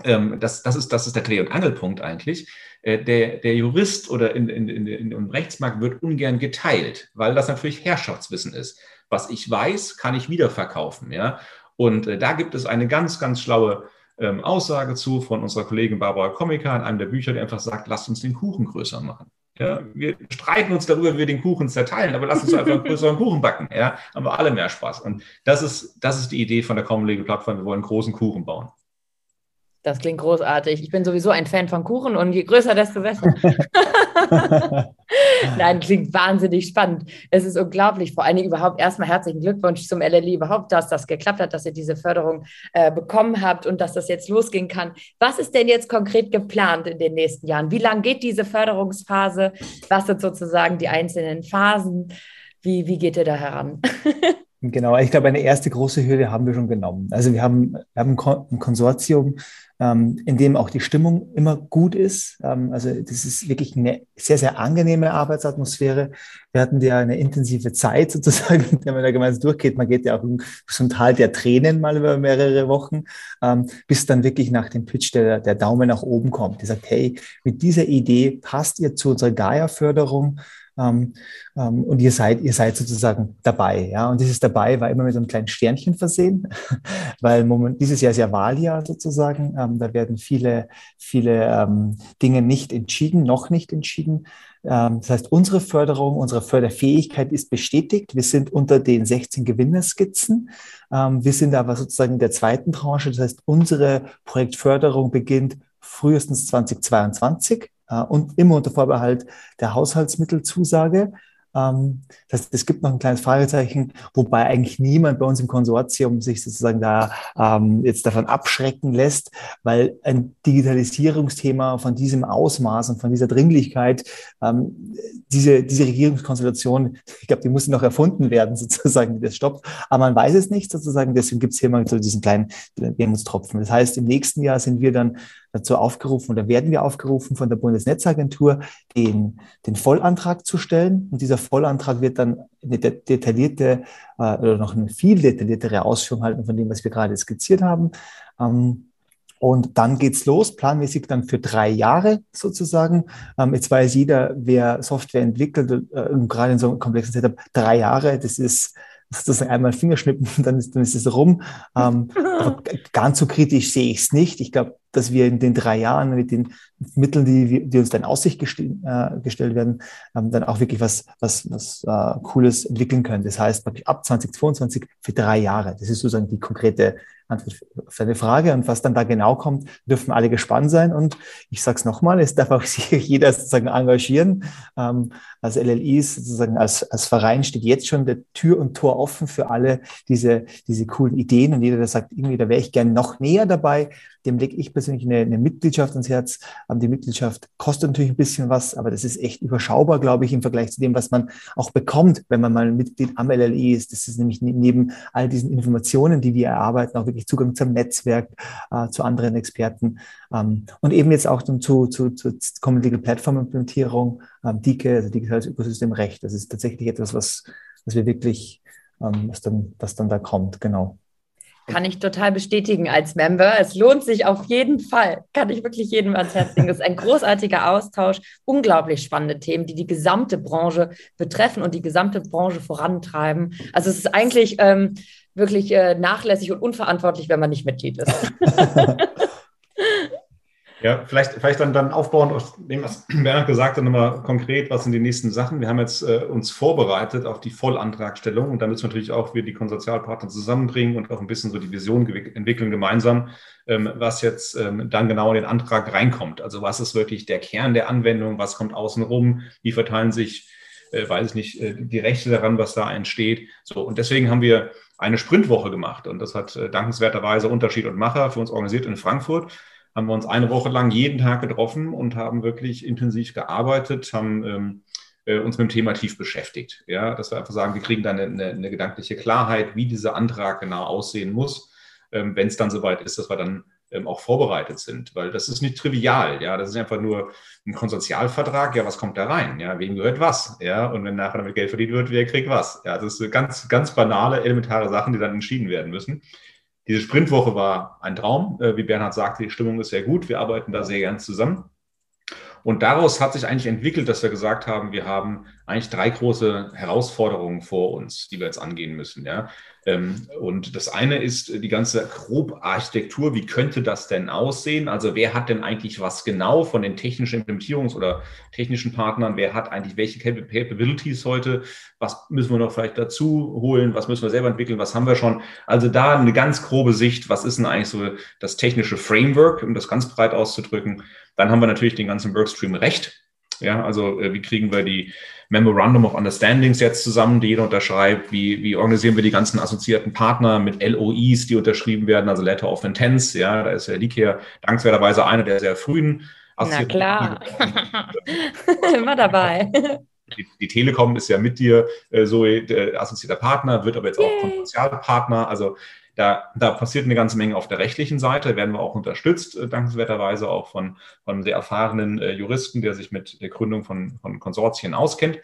ähm, das, das, ist, das ist der Dreh- und Angelpunkt eigentlich. Äh, der, der Jurist oder in, in, in, in, im Rechtsmarkt wird ungern geteilt, weil das natürlich Herrschaftswissen ist. Was ich weiß, kann ich wiederverkaufen. Ja? Und äh, da gibt es eine ganz, ganz schlaue ähm, Aussage zu von unserer Kollegin Barbara Komika in einem der Bücher, die einfach sagt, lasst uns den Kuchen größer machen. Ja, wir streiten uns darüber, wie wir den Kuchen zerteilen, aber lass uns einfach einen größeren Kuchen backen. Ja, haben wir alle mehr Spaß. Und das ist, das ist die Idee von der Common Legal Plattform. Wir wollen einen großen Kuchen bauen. Das klingt großartig. Ich bin sowieso ein Fan von Kuchen und je größer, desto besser. Nein, klingt wahnsinnig spannend. Es ist unglaublich. Vor allen Dingen überhaupt erstmal herzlichen Glückwunsch zum LLI überhaupt, dass das geklappt hat, dass ihr diese Förderung äh, bekommen habt und dass das jetzt losgehen kann. Was ist denn jetzt konkret geplant in den nächsten Jahren? Wie lange geht diese Förderungsphase? Was sind sozusagen die einzelnen Phasen? Wie, wie geht ihr da heran? Genau, ich glaube, eine erste große Hürde haben wir schon genommen. Also wir haben, wir haben ein Konsortium, ähm, in dem auch die Stimmung immer gut ist. Ähm, also das ist wirklich eine sehr, sehr angenehme Arbeitsatmosphäre. Wir hatten ja eine intensive Zeit sozusagen, der man da gemeinsam durchgeht. Man geht ja auch zum Tal der Tränen mal über mehrere Wochen, ähm, bis dann wirklich nach dem Pitch der, der Daumen nach oben kommt. Der sagt, hey, mit dieser Idee passt ihr zu unserer Gaia-Förderung. Ähm, ähm, und ihr seid, ihr seid sozusagen dabei. Ja? Und dieses dabei war immer mit einem kleinen Sternchen versehen, weil Moment, dieses Jahr ist ja Wahljahr sozusagen. Ähm, da werden viele, viele ähm, Dinge nicht entschieden, noch nicht entschieden. Ähm, das heißt, unsere Förderung, unsere Förderfähigkeit ist bestätigt. Wir sind unter den 16 Gewinnerskizzen. Ähm, wir sind aber sozusagen in der zweiten Tranche. Das heißt, unsere Projektförderung beginnt frühestens 2022 äh, und immer unter Vorbehalt der Haushaltsmittelzusage. Ähm, das, es gibt noch ein kleines Fragezeichen, wobei eigentlich niemand bei uns im Konsortium sich sozusagen da ähm, jetzt davon abschrecken lässt, weil ein Digitalisierungsthema von diesem Ausmaß und von dieser Dringlichkeit, ähm, diese, diese Regierungskonstellation, ich glaube, die muss noch erfunden werden, sozusagen, das stoppt. Aber man weiß es nicht, sozusagen, deswegen gibt es hier mal so diesen kleinen Wermutstropfen. Das heißt, im nächsten Jahr sind wir dann dazu aufgerufen oder werden wir aufgerufen von der Bundesnetzagentur, den, den Vollantrag zu stellen. Und dieser Vollantrag wird dann eine detaillierte äh, oder noch eine viel detailliertere Ausführung halten von dem, was wir gerade skizziert haben. Ähm, und dann geht's los, planmäßig dann für drei Jahre sozusagen. Ähm, jetzt weiß jeder, wer Software entwickelt, äh, gerade in so einem komplexen Setup, drei Jahre, das ist sozusagen einmal Fingerschnippen, dann ist, dann ist es rum. Ähm, aber ganz so kritisch sehe ich es nicht. Ich glaube, dass wir in den drei Jahren mit den Mitteln, die, die uns dann in Aussicht gestell, äh, gestellt werden, ähm, dann auch wirklich was, was, was äh, Cooles entwickeln können. Das heißt, ab 2022 für drei Jahre. Das ist sozusagen die konkrete Antwort auf deine Frage. Und was dann da genau kommt, dürfen alle gespannt sein. Und ich sage es nochmal, es darf auch sich jeder sozusagen engagieren. Ähm, als LLIs sozusagen als, als Verein steht jetzt schon der Tür und Tor offen für alle diese, diese coolen Ideen. Und jeder, der sagt, irgendwie, da wäre ich gern noch näher dabei, dem lege ich persönlich eine, eine Mitgliedschaft ans Herz. Ähm, die Mitgliedschaft kostet natürlich ein bisschen was, aber das ist echt überschaubar, glaube ich, im Vergleich zu dem, was man auch bekommt, wenn man mal Mitglied am LLI ist. Das ist nämlich neben all diesen Informationen, die wir erarbeiten, auch wirklich Zugang zum Netzwerk, äh, zu anderen Experten ähm, und eben jetzt auch dann zu, zu, zu Common Legal Platform Implementierung, ähm, DIKE, also digitales Ökosystem Recht. Das ist tatsächlich etwas, was, was wir wirklich, ähm, was, dann, was dann da kommt, genau. Kann ich total bestätigen als Member. Es lohnt sich auf jeden Fall. Kann ich wirklich jedem ans Herz legen. Das ist ein großartiger Austausch, unglaublich spannende Themen, die die gesamte Branche betreffen und die gesamte Branche vorantreiben. Also es ist eigentlich ähm, wirklich äh, nachlässig und unverantwortlich, wenn man nicht Mitglied ist. Ja, vielleicht, vielleicht dann, dann aufbauend auf dem, was Bernhard gesagt hat, nochmal konkret, was sind die nächsten Sachen? Wir haben jetzt äh, uns vorbereitet auf die Vollantragstellung und da müssen wir natürlich auch wir die Konsortialpartner zusammenbringen und auch ein bisschen so die Vision entwickeln gemeinsam, ähm, was jetzt ähm, dann genau in den Antrag reinkommt. Also was ist wirklich der Kern der Anwendung, was kommt außen rum, wie verteilen sich äh, weiß ich nicht, äh, die Rechte daran, was da entsteht. So, und deswegen haben wir eine Sprintwoche gemacht. Und das hat äh, dankenswerterweise Unterschied und Macher für uns organisiert in Frankfurt. Haben wir uns eine Woche lang jeden Tag getroffen und haben wirklich intensiv gearbeitet, haben ähm, äh, uns mit dem Thema tief beschäftigt. Ja, dass wir einfach sagen, wir kriegen dann eine, eine, gedankliche Klarheit, wie dieser Antrag genau aussehen muss, ähm, wenn es dann soweit ist, dass wir dann ähm, auch vorbereitet sind, weil das ist nicht trivial, ja, das ist einfach nur ein Konsortialvertrag, ja, was kommt da rein, ja, wem gehört was, ja, und wenn nachher damit Geld verdient wird, wer kriegt was, ja, das sind ganz, ganz banale, elementare Sachen, die dann entschieden werden müssen. Diese Sprintwoche war ein Traum, äh, wie Bernhard sagte, die Stimmung ist sehr gut, wir arbeiten da sehr gern zusammen. Und daraus hat sich eigentlich entwickelt, dass wir gesagt haben, wir haben eigentlich drei große Herausforderungen vor uns, die wir jetzt angehen müssen. Ja? Ähm, und das eine ist die ganze Grobarchitektur. Wie könnte das denn aussehen? Also wer hat denn eigentlich was genau von den technischen Implementierungs- oder technischen Partnern? Wer hat eigentlich welche Capabilities heute? Was müssen wir noch vielleicht dazu holen? Was müssen wir selber entwickeln? Was haben wir schon? Also da eine ganz grobe Sicht. Was ist denn eigentlich so das technische Framework, um das ganz breit auszudrücken? Dann haben wir natürlich den ganzen Workstream Recht. Ja, also äh, wie kriegen wir die Memorandum of Understandings jetzt zusammen, die jeder unterschreibt? Wie, wie organisieren wir die ganzen assoziierten Partner mit LOIs, die unterschrieben werden, also Letter of Intents? Ja, da ist der Likia dankenswerterweise einer der sehr frühen Na klar, immer dabei. Die, die, Telekom ist ja mit dir äh, so äh, assoziierter Partner, wird aber jetzt Yay. auch Konsortialpartner. Also da, da passiert eine ganze Menge auf der rechtlichen Seite, werden wir auch unterstützt, äh, dankenswerterweise auch von, von sehr erfahrenen äh, Juristen, der sich mit der Gründung von, von Konsortien auskennt.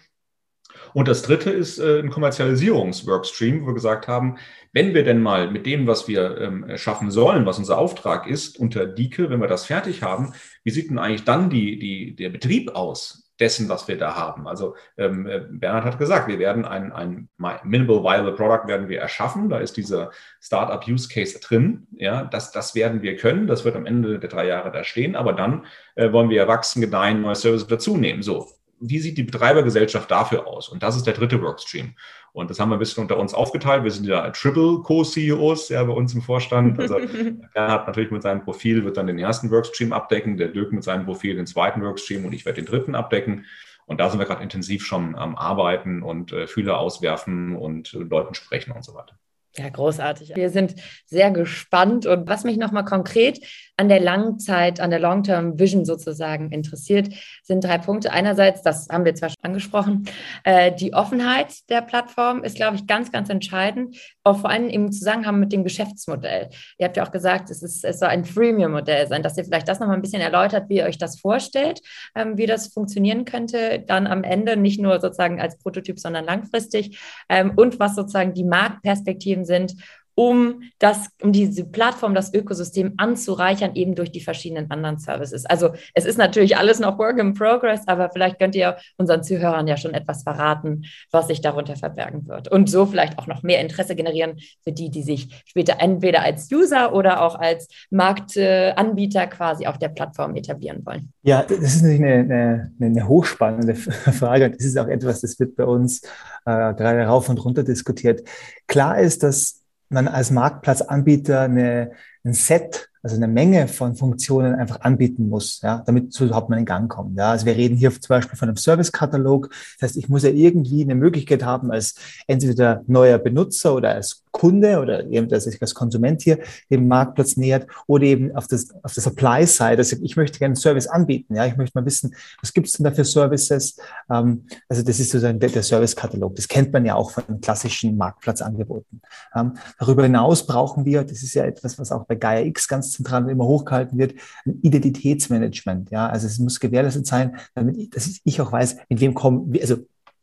Und das dritte ist äh, ein Kommerzialisierungsworkstream, wo wir gesagt haben, wenn wir denn mal mit dem, was wir ähm, schaffen sollen, was unser Auftrag ist, unter Dike, wenn wir das fertig haben, wie sieht denn eigentlich dann die, die, der Betrieb aus? dessen, was wir da haben. Also ähm, äh, Bernhard hat gesagt, wir werden ein, ein Minimal Viable Product werden wir erschaffen. Da ist dieser Startup Use Case drin. Ja, das, das werden wir können. Das wird am Ende der drei Jahre da stehen. Aber dann äh, wollen wir erwachsen, gedeihen, neue Services dazu nehmen. So, wie sieht die Betreibergesellschaft dafür aus? Und das ist der dritte Workstream. Und das haben wir ein bisschen unter uns aufgeteilt. Wir sind ja Triple Co-CEOs ja, bei uns im Vorstand. Also Bernhard natürlich mit seinem Profil wird dann den ersten Workstream abdecken, der Dirk mit seinem Profil den zweiten Workstream und ich werde den dritten abdecken. Und da sind wir gerade intensiv schon am Arbeiten und äh, Fühler auswerfen und äh, Leuten sprechen und so weiter. Ja, großartig. Wir sind sehr gespannt. Und was mich nochmal konkret an der Langzeit, an der Long-Term Vision sozusagen interessiert, sind drei Punkte. Einerseits, das haben wir zwar schon angesprochen, äh, die Offenheit der Plattform ist, glaube ich, ganz, ganz entscheidend, auch vor allem im Zusammenhang mit dem Geschäftsmodell. Ihr habt ja auch gesagt, es, ist, es soll ein Freemium-Modell sein, dass ihr vielleicht das nochmal ein bisschen erläutert, wie ihr euch das vorstellt, ähm, wie das funktionieren könnte, dann am Ende nicht nur sozusagen als Prototyp, sondern langfristig ähm, und was sozusagen die Marktperspektiven sind um das, um diese Plattform, das Ökosystem anzureichern, eben durch die verschiedenen anderen Services. Also es ist natürlich alles noch Work in Progress, aber vielleicht könnt ihr unseren Zuhörern ja schon etwas verraten, was sich darunter verbergen wird. Und so vielleicht auch noch mehr Interesse generieren für die, die sich später entweder als User oder auch als Marktanbieter quasi auf der Plattform etablieren wollen. Ja, das ist natürlich eine, eine, eine hochspannende Frage. Das ist auch etwas, das wird bei uns äh, gerade rauf und runter diskutiert. Klar ist, dass man als Marktplatzanbieter eine, ein Set also eine Menge von Funktionen einfach anbieten muss, ja, damit überhaupt mal in Gang kommt. Ja. Also wir reden hier zum Beispiel von einem Servicekatalog. Das heißt, ich muss ja irgendwie eine Möglichkeit haben, als entweder neuer Benutzer oder als Kunde oder eben, dass sich als Konsument hier dem Marktplatz nähert oder eben auf, das, auf der Supply-Side. Also ich möchte gerne einen Service anbieten. Ja, ich möchte mal wissen, was gibt es denn da für Services? Ähm, also das ist sozusagen der, der Servicekatalog. Das kennt man ja auch von klassischen Marktplatzangeboten. Ähm, darüber hinaus brauchen wir, das ist ja etwas, was auch bei Gaia X ganz zentral immer hochgehalten wird, ein Identitätsmanagement. Ja, also es muss gewährleistet sein, damit ich, dass ich auch weiß, in wem kommen, also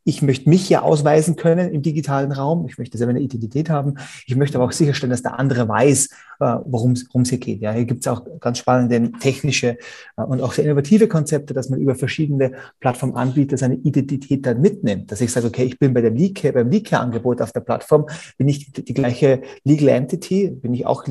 ich möchte mich ja ausweisen können im digitalen Raum. Ich möchte selber eine Identität haben. Ich möchte aber auch sicherstellen, dass der andere weiß, äh, worum es hier geht. Ja, hier gibt es auch ganz spannende technische äh, und auch sehr innovative Konzepte, dass man über verschiedene Plattformanbieter seine Identität dann mitnimmt. Dass ich sage, okay, ich bin bei der Leak, beim Leak-Angebot auf der Plattform, bin ich die gleiche Legal Entity, bin ich auch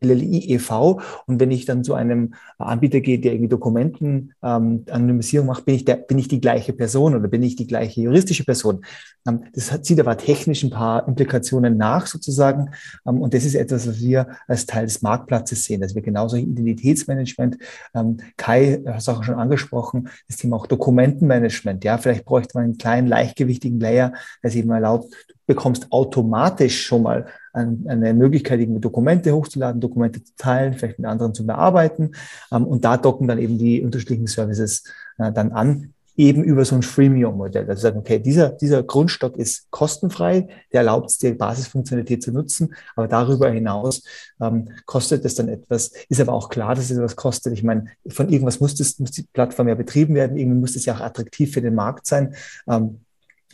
LLI e.V. Und wenn ich dann zu einem Anbieter gehe, der irgendwie Dokumenten ähm, Anonymisierung macht, bin ich, der, bin ich die gleiche Person oder bin ich die gleiche juristische Person. Ähm, das hat, zieht aber technisch ein paar Implikationen nach sozusagen. Ähm, und das ist etwas, was wir als Teil des Marktplatzes sehen, dass wir genauso Identitätsmanagement, ähm, Kai hat es auch schon angesprochen, das Thema auch Dokumentenmanagement. Ja, vielleicht bräuchte man einen kleinen, leichtgewichtigen Layer, der es eben erlaubt, bekommst automatisch schon mal eine Möglichkeit, irgendwie Dokumente hochzuladen, Dokumente zu teilen, vielleicht mit anderen zu bearbeiten. Ähm, und da docken dann eben die unterschiedlichen Services äh, dann an, eben über so ein Freemium-Modell. Also sagen, okay, dieser, dieser Grundstock ist kostenfrei, der erlaubt es, die Basisfunktionalität zu nutzen, aber darüber hinaus ähm, kostet es dann etwas, ist aber auch klar, dass es etwas kostet. Ich meine, von irgendwas muss, das, muss die Plattform ja betrieben werden, irgendwie muss es ja auch attraktiv für den Markt sein. Ähm,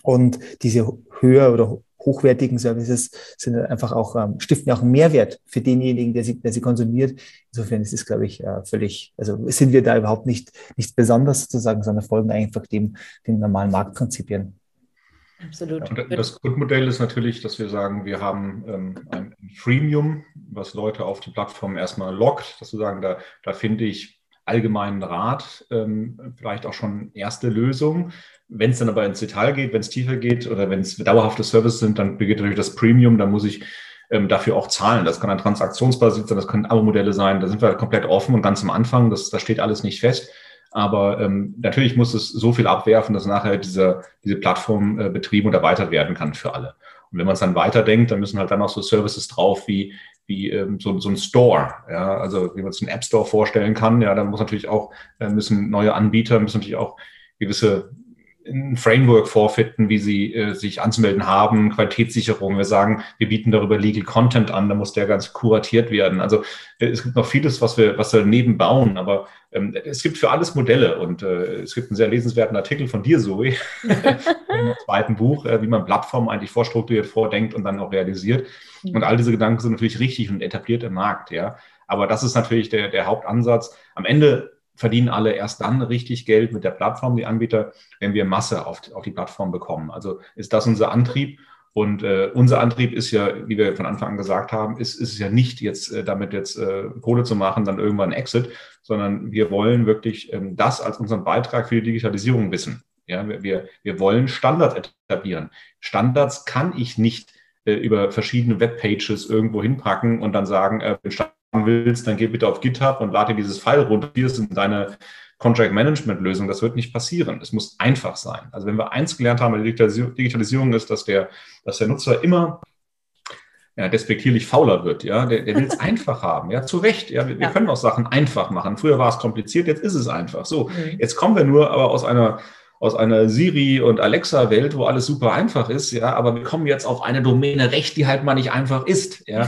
und diese höher oder hochwertigen Services sind einfach auch, ähm, stiften auch einen Mehrwert für denjenigen, der sie, der sie konsumiert. Insofern ist es, glaube ich, äh, völlig, also sind wir da überhaupt nicht, nichts Besonderes sozusagen, sondern folgen einfach dem, den normalen Marktprinzipien. Absolut. Ja, das Grundmodell ist natürlich, dass wir sagen, wir haben ähm, ein Freemium, was Leute auf die Plattform erstmal lockt, dass wir sagen, da, da finde ich allgemeinen Rat ähm, vielleicht auch schon erste Lösungen. Wenn es dann aber ins Detail geht, wenn es tiefer geht oder wenn es dauerhafte Services sind, dann beginnt natürlich das Premium, dann muss ich ähm, dafür auch zahlen. Das kann ein transaktionsbasiert sein, das können Abo-Modelle sein, da sind wir komplett offen und ganz am Anfang, das, das steht alles nicht fest. Aber ähm, natürlich muss es so viel abwerfen, dass nachher diese, diese Plattform äh, betrieben und erweitert werden kann für alle. Und wenn man es dann weiterdenkt, dann müssen halt dann auch so Services drauf wie, wie ähm, so, so ein Store, ja, also wie man es einen App Store vorstellen kann, ja, dann muss natürlich auch, äh, müssen neue Anbieter, müssen natürlich auch gewisse ein Framework vorfinden, wie sie äh, sich anzumelden haben, Qualitätssicherung. Wir sagen, wir bieten darüber Legal Content an, da muss der ganz kuratiert werden. Also äh, es gibt noch vieles, was wir, was wir daneben bauen, aber ähm, es gibt für alles Modelle und äh, es gibt einen sehr lesenswerten Artikel von dir, Zoe, im zweiten Buch, äh, wie man Plattformen eigentlich vorstrukturiert, vordenkt und dann auch realisiert. Mhm. Und all diese Gedanken sind natürlich richtig und etabliert im Markt, ja. Aber das ist natürlich der, der Hauptansatz. Am Ende verdienen alle erst dann richtig Geld mit der Plattform, die Anbieter, wenn wir Masse auf, auf die Plattform bekommen. Also ist das unser Antrieb. Und äh, unser Antrieb ist ja, wie wir von Anfang an gesagt haben, ist, ist es ja nicht jetzt äh, damit jetzt äh, Kohle zu machen, dann irgendwann Exit, sondern wir wollen wirklich ähm, das als unseren Beitrag für die Digitalisierung wissen. Ja, wir, wir wollen Standards etablieren. Standards kann ich nicht äh, über verschiedene Webpages irgendwo hinpacken und dann sagen, äh, willst, dann geh bitte auf GitHub und lade dieses File runter. Hier sind deine Contract Management Lösung. Das wird nicht passieren. Es muss einfach sein. Also wenn wir eins gelernt haben bei der Digitalisierung ist, dass der, dass der Nutzer immer ja, despektierlich fauler wird, ja, der, der will es einfach haben, ja, zu Recht, ja, wir, ja. wir, können auch Sachen einfach machen. Früher war es kompliziert, jetzt ist es einfach. So, mhm. jetzt kommen wir nur aber aus einer aus einer Siri- und Alexa-Welt, wo alles super einfach ist, ja, aber wir kommen jetzt auf eine Domäne recht, die halt mal nicht einfach ist. Ja.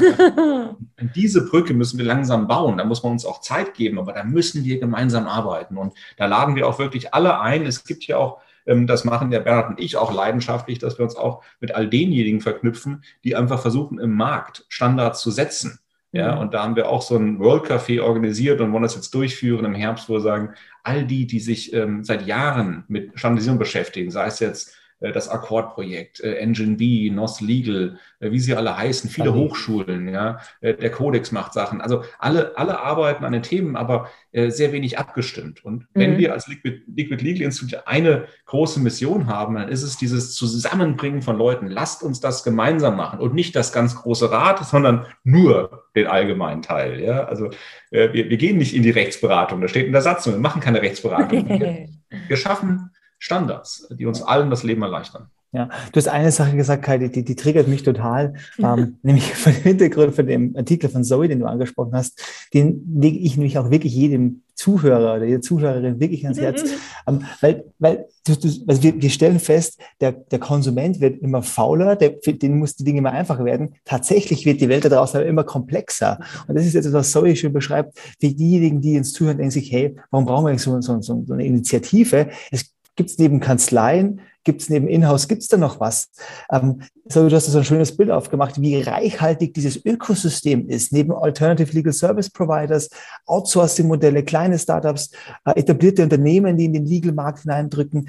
diese Brücke müssen wir langsam bauen. Da muss man uns auch Zeit geben, aber da müssen wir gemeinsam arbeiten. Und da laden wir auch wirklich alle ein. Es gibt ja auch ähm, das machen ja Bernhard und ich auch leidenschaftlich, dass wir uns auch mit all denjenigen verknüpfen, die einfach versuchen, im Markt Standards zu setzen. Ja, mhm. und da haben wir auch so ein World Café organisiert und wollen das jetzt durchführen im Herbst, wo wir sagen, all die, die sich ähm, seit Jahren mit Standardisierung beschäftigen, sei es jetzt das Akkordprojekt, äh, Engine B, NOS Legal, äh, wie sie alle heißen, viele okay. Hochschulen, ja, der Codex macht Sachen. Also alle, alle arbeiten an den Themen, aber sehr wenig abgestimmt. Und wenn mhm. wir als Liquid, Liquid Legal Institute eine große Mission haben, dann ist es dieses Zusammenbringen von Leuten. Lasst uns das gemeinsam machen und nicht das ganz große Rad, sondern nur den allgemeinen Teil. Ja, also wir, wir gehen nicht in die Rechtsberatung. Da steht in der Satzung, wir machen keine Rechtsberatung. wir, wir schaffen Standards, die uns allen das Leben erleichtern. Ja, du hast eine Sache gesagt, Kai, die, die, die triggert mich total, ähm, nämlich von dem Hintergrund von dem Artikel von Zoe, den du angesprochen hast, den lege ich nämlich auch wirklich jedem Zuhörer oder jeder Zuhörerin wirklich ans Herz, ähm, weil, weil du, du, also wir, wir stellen fest, der, der Konsument wird immer fauler, der, für den muss die Dinge immer einfacher werden. Tatsächlich wird die Welt da draußen aber immer komplexer. Und das ist etwas, was Zoe schön beschreibt, für diejenigen, die uns zuhören, denken sich, hey, warum brauchen wir eigentlich so, so, so eine Initiative? Es Gibt es neben Kanzleien, gibt es neben Inhouse, gibt es da noch was? Ähm, so, du hast so ein schönes Bild aufgemacht, wie reichhaltig dieses Ökosystem ist, neben Alternative Legal Service Providers, Outsourcing-Modelle, kleine Startups, äh, etablierte Unternehmen, die in den Legal-Markt hineindrücken,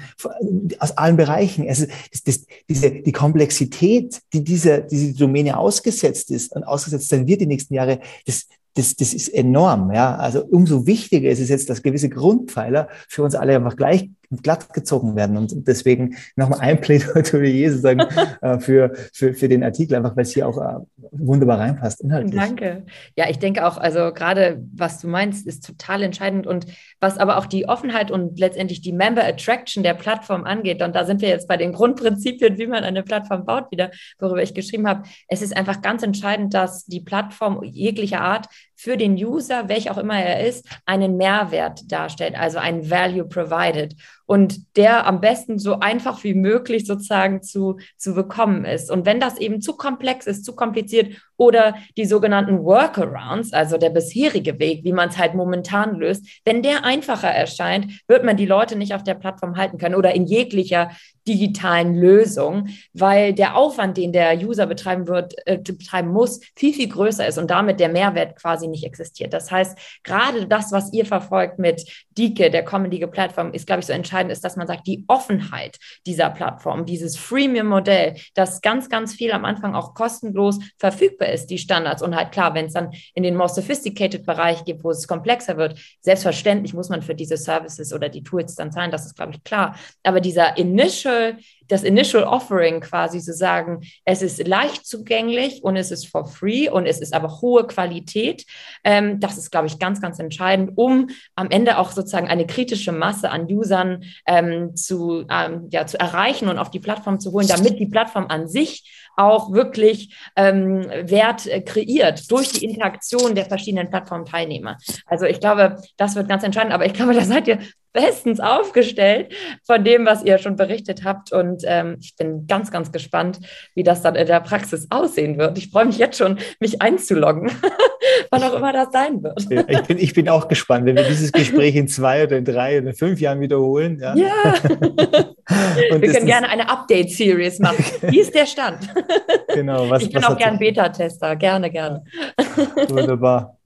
aus allen Bereichen. Also das, das, diese, die Komplexität, die diese, diese Domäne ausgesetzt ist und ausgesetzt sein wird die nächsten Jahre, das, das, das ist enorm. Ja? Also umso wichtiger ist es jetzt, dass gewisse Grundpfeiler für uns alle einfach gleich glatt gezogen werden. Und deswegen nochmal ein Plädoyer sozusagen äh, für, für, für den Artikel, einfach weil es hier auch äh, wunderbar reinpasst inhaltlich. Danke. Ja, ich denke auch, also gerade was du meinst, ist total entscheidend und was aber auch die Offenheit und letztendlich die Member Attraction der Plattform angeht. Und da sind wir jetzt bei den Grundprinzipien, wie man eine Plattform baut, wieder, worüber ich geschrieben habe. Es ist einfach ganz entscheidend, dass die Plattform jeglicher Art für den User, welcher auch immer er ist, einen Mehrwert darstellt, also ein Value provided und der am besten so einfach wie möglich sozusagen zu, zu bekommen ist. Und wenn das eben zu komplex ist, zu kompliziert oder die sogenannten Workarounds, also der bisherige Weg, wie man es halt momentan löst, wenn der einfacher erscheint, wird man die Leute nicht auf der Plattform halten können oder in jeglicher digitalen Lösung, weil der Aufwand, den der User betreiben wird, äh, betreiben muss, viel, viel größer ist und damit der Mehrwert quasi nicht existiert. Das heißt, gerade das, was ihr verfolgt mit Dike, der Comedy-Plattform, ist, glaube ich, so entscheidend ist, dass man sagt, die Offenheit dieser Plattform, dieses Freemium-Modell, das ganz, ganz viel am Anfang auch kostenlos verfügbar ist, die Standards. Und halt klar, wenn es dann in den more sophisticated Bereich geht, wo es komplexer wird, selbstverständlich muss man für diese Services oder die Tools dann zahlen, das ist, glaube ich, klar. Aber dieser Initial initial, das initial offering quasi zu sagen, es ist leicht zugänglich und es ist for free und es ist aber hohe Qualität. Ähm, das ist, glaube ich, ganz, ganz entscheidend, um am Ende auch sozusagen eine kritische Masse an Usern ähm, zu, ähm, ja, zu erreichen und auf die Plattform zu holen, damit die Plattform an sich auch wirklich ähm, Wert äh, kreiert durch die Interaktion der verschiedenen Plattformteilnehmer. Also ich glaube, das wird ganz entscheidend, aber ich glaube, da seid ihr bestens aufgestellt von dem, was ihr schon berichtet habt. Und ähm, ich bin ganz, ganz gespannt, wie das dann in der Praxis aussehen wird. Ich freue mich jetzt schon, mich einzuloggen, wann auch immer das sein wird. Ja, ich, bin, ich bin auch gespannt, wenn wir dieses Gespräch in zwei oder in drei oder in fünf Jahren wiederholen. Ja. ja. wir können gerne eine Update-Series machen. Wie ist der Stand? Genau, was, ich bin auch gern Beta-Tester, gerne, gerne. Wunderbar.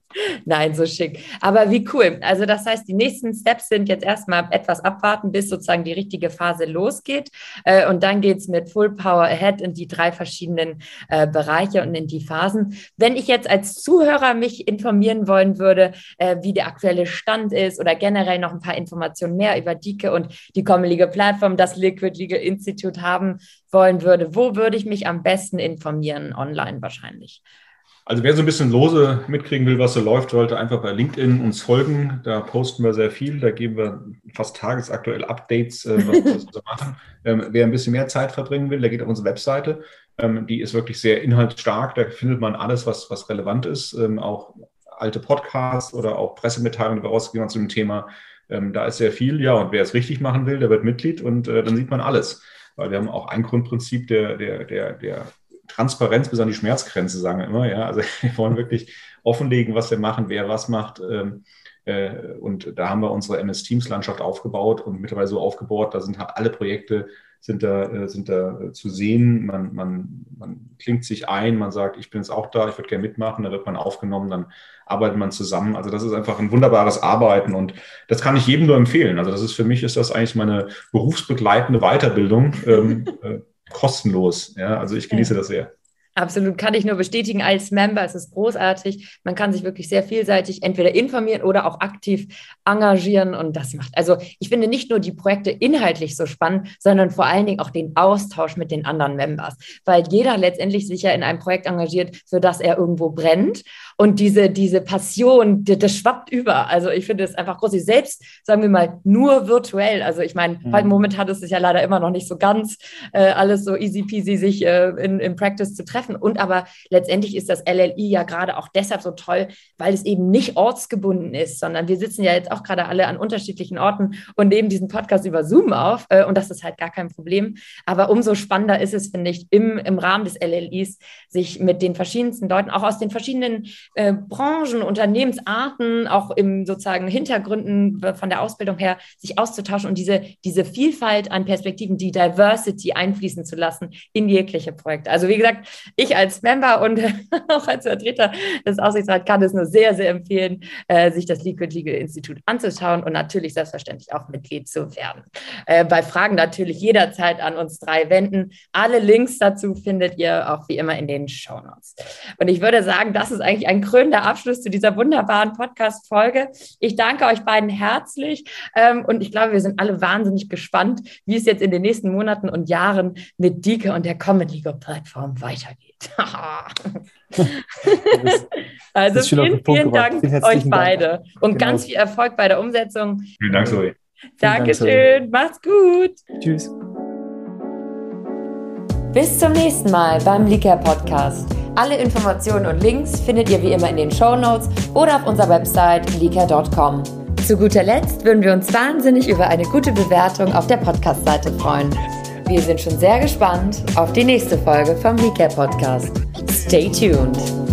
Nein, so schick. Aber wie cool. Also das heißt, die nächsten Steps sind jetzt erstmal etwas abwarten, bis sozusagen die richtige Phase losgeht. Äh, und dann geht es mit Full Power Ahead in die drei verschiedenen äh, Bereiche und in die Phasen. Wenn ich jetzt als Zuhörer mich informieren wollen würde, äh, wie der aktuelle Stand ist oder generell noch ein paar Informationen mehr über Dike und die Common Legal Plattform, das Liquid Legal Institute haben wollen würde, wo würde ich mich am besten informieren? Online wahrscheinlich. Also wer so ein bisschen lose mitkriegen will, was so läuft, sollte einfach bei LinkedIn uns folgen. Da posten wir sehr viel. Da geben wir fast tagesaktuelle Updates, äh, was wir so machen. Ähm, wer ein bisschen mehr Zeit verbringen will, der geht auf unsere Webseite. Ähm, die ist wirklich sehr inhaltsstark. Da findet man alles, was, was relevant ist. Ähm, auch alte Podcasts oder auch Pressemitteilungen, die wir rausgegeben haben zu dem Thema. Ähm, da ist sehr viel. Ja, und wer es richtig machen will, der wird Mitglied und äh, dann sieht man alles. Weil wir haben auch ein Grundprinzip der, der, der, der Transparenz bis an die Schmerzgrenze, sagen wir immer. Ja? Also wir wollen wirklich offenlegen, was wir machen, wer was macht. Ähm, äh, und da haben wir unsere MS Teams Landschaft aufgebaut und mittlerweile so aufgebaut, da sind halt alle Projekte sind da, äh, sind da äh, zu sehen. Man, man, man klingt sich ein, man sagt, ich bin jetzt auch da, ich würde gerne mitmachen, da wird man aufgenommen, dann arbeitet man zusammen. Also das ist einfach ein wunderbares Arbeiten und das kann ich jedem nur empfehlen. Also das ist für mich ist das eigentlich meine berufsbegleitende Weiterbildung. Ähm, kostenlos. Ja, also ich genieße das sehr. Absolut, kann ich nur bestätigen. Als Member ist es großartig. Man kann sich wirklich sehr vielseitig entweder informieren oder auch aktiv engagieren. Und das macht, also ich finde nicht nur die Projekte inhaltlich so spannend, sondern vor allen Dingen auch den Austausch mit den anderen Members. Weil jeder letztendlich sich ja in einem Projekt engagiert, für das er irgendwo brennt. Und diese, diese Passion, das, das schwappt über. Also ich finde es einfach groß. Selbst, sagen wir mal, nur virtuell. Also ich meine, mhm. momentan ist es ja leider immer noch nicht so ganz äh, alles so easy peasy, sich äh, in, in Practice zu treffen treffen. Und aber letztendlich ist das LLI ja gerade auch deshalb so toll, weil es eben nicht ortsgebunden ist, sondern wir sitzen ja jetzt auch gerade alle an unterschiedlichen Orten und nehmen diesen Podcast über Zoom auf. Äh, und das ist halt gar kein Problem. Aber umso spannender ist es, finde ich, im, im Rahmen des LLIs sich mit den verschiedensten Leuten, auch aus den verschiedenen äh, Branchen, Unternehmensarten, auch im sozusagen Hintergründen von der Ausbildung her, sich auszutauschen und diese, diese Vielfalt an Perspektiven, die Diversity einfließen zu lassen in jegliche Projekte. Also wie gesagt, ich als Member und auch als Vertreter des Aufsichtsrats kann es nur sehr, sehr empfehlen, äh, sich das Liquid Legal Institut anzuschauen und natürlich selbstverständlich auch Mitglied zu werden. Äh, bei Fragen natürlich jederzeit an uns drei wenden. Alle Links dazu findet ihr auch wie immer in den Show Notes. Und ich würde sagen, das ist eigentlich ein krönender Abschluss zu dieser wunderbaren Podcast-Folge. Ich danke euch beiden herzlich ähm, und ich glaube, wir sind alle wahnsinnig gespannt, wie es jetzt in den nächsten Monaten und Jahren mit Dike und der Common Legal Plattform weitergeht. also vielen, vielen Dank vielen euch beide Dank. und genau. ganz viel Erfolg bei der Umsetzung. Vielen Dank, Zoe. Dankeschön. Macht's gut. Tschüss. Bis zum nächsten Mal beim Liker Podcast. Alle Informationen und Links findet ihr wie immer in den Show Notes oder auf unserer Website liker.com. Zu guter Letzt würden wir uns wahnsinnig über eine gute Bewertung auf der Podcast-Seite freuen. Wir sind schon sehr gespannt auf die nächste Folge vom Liker Podcast. Stay tuned!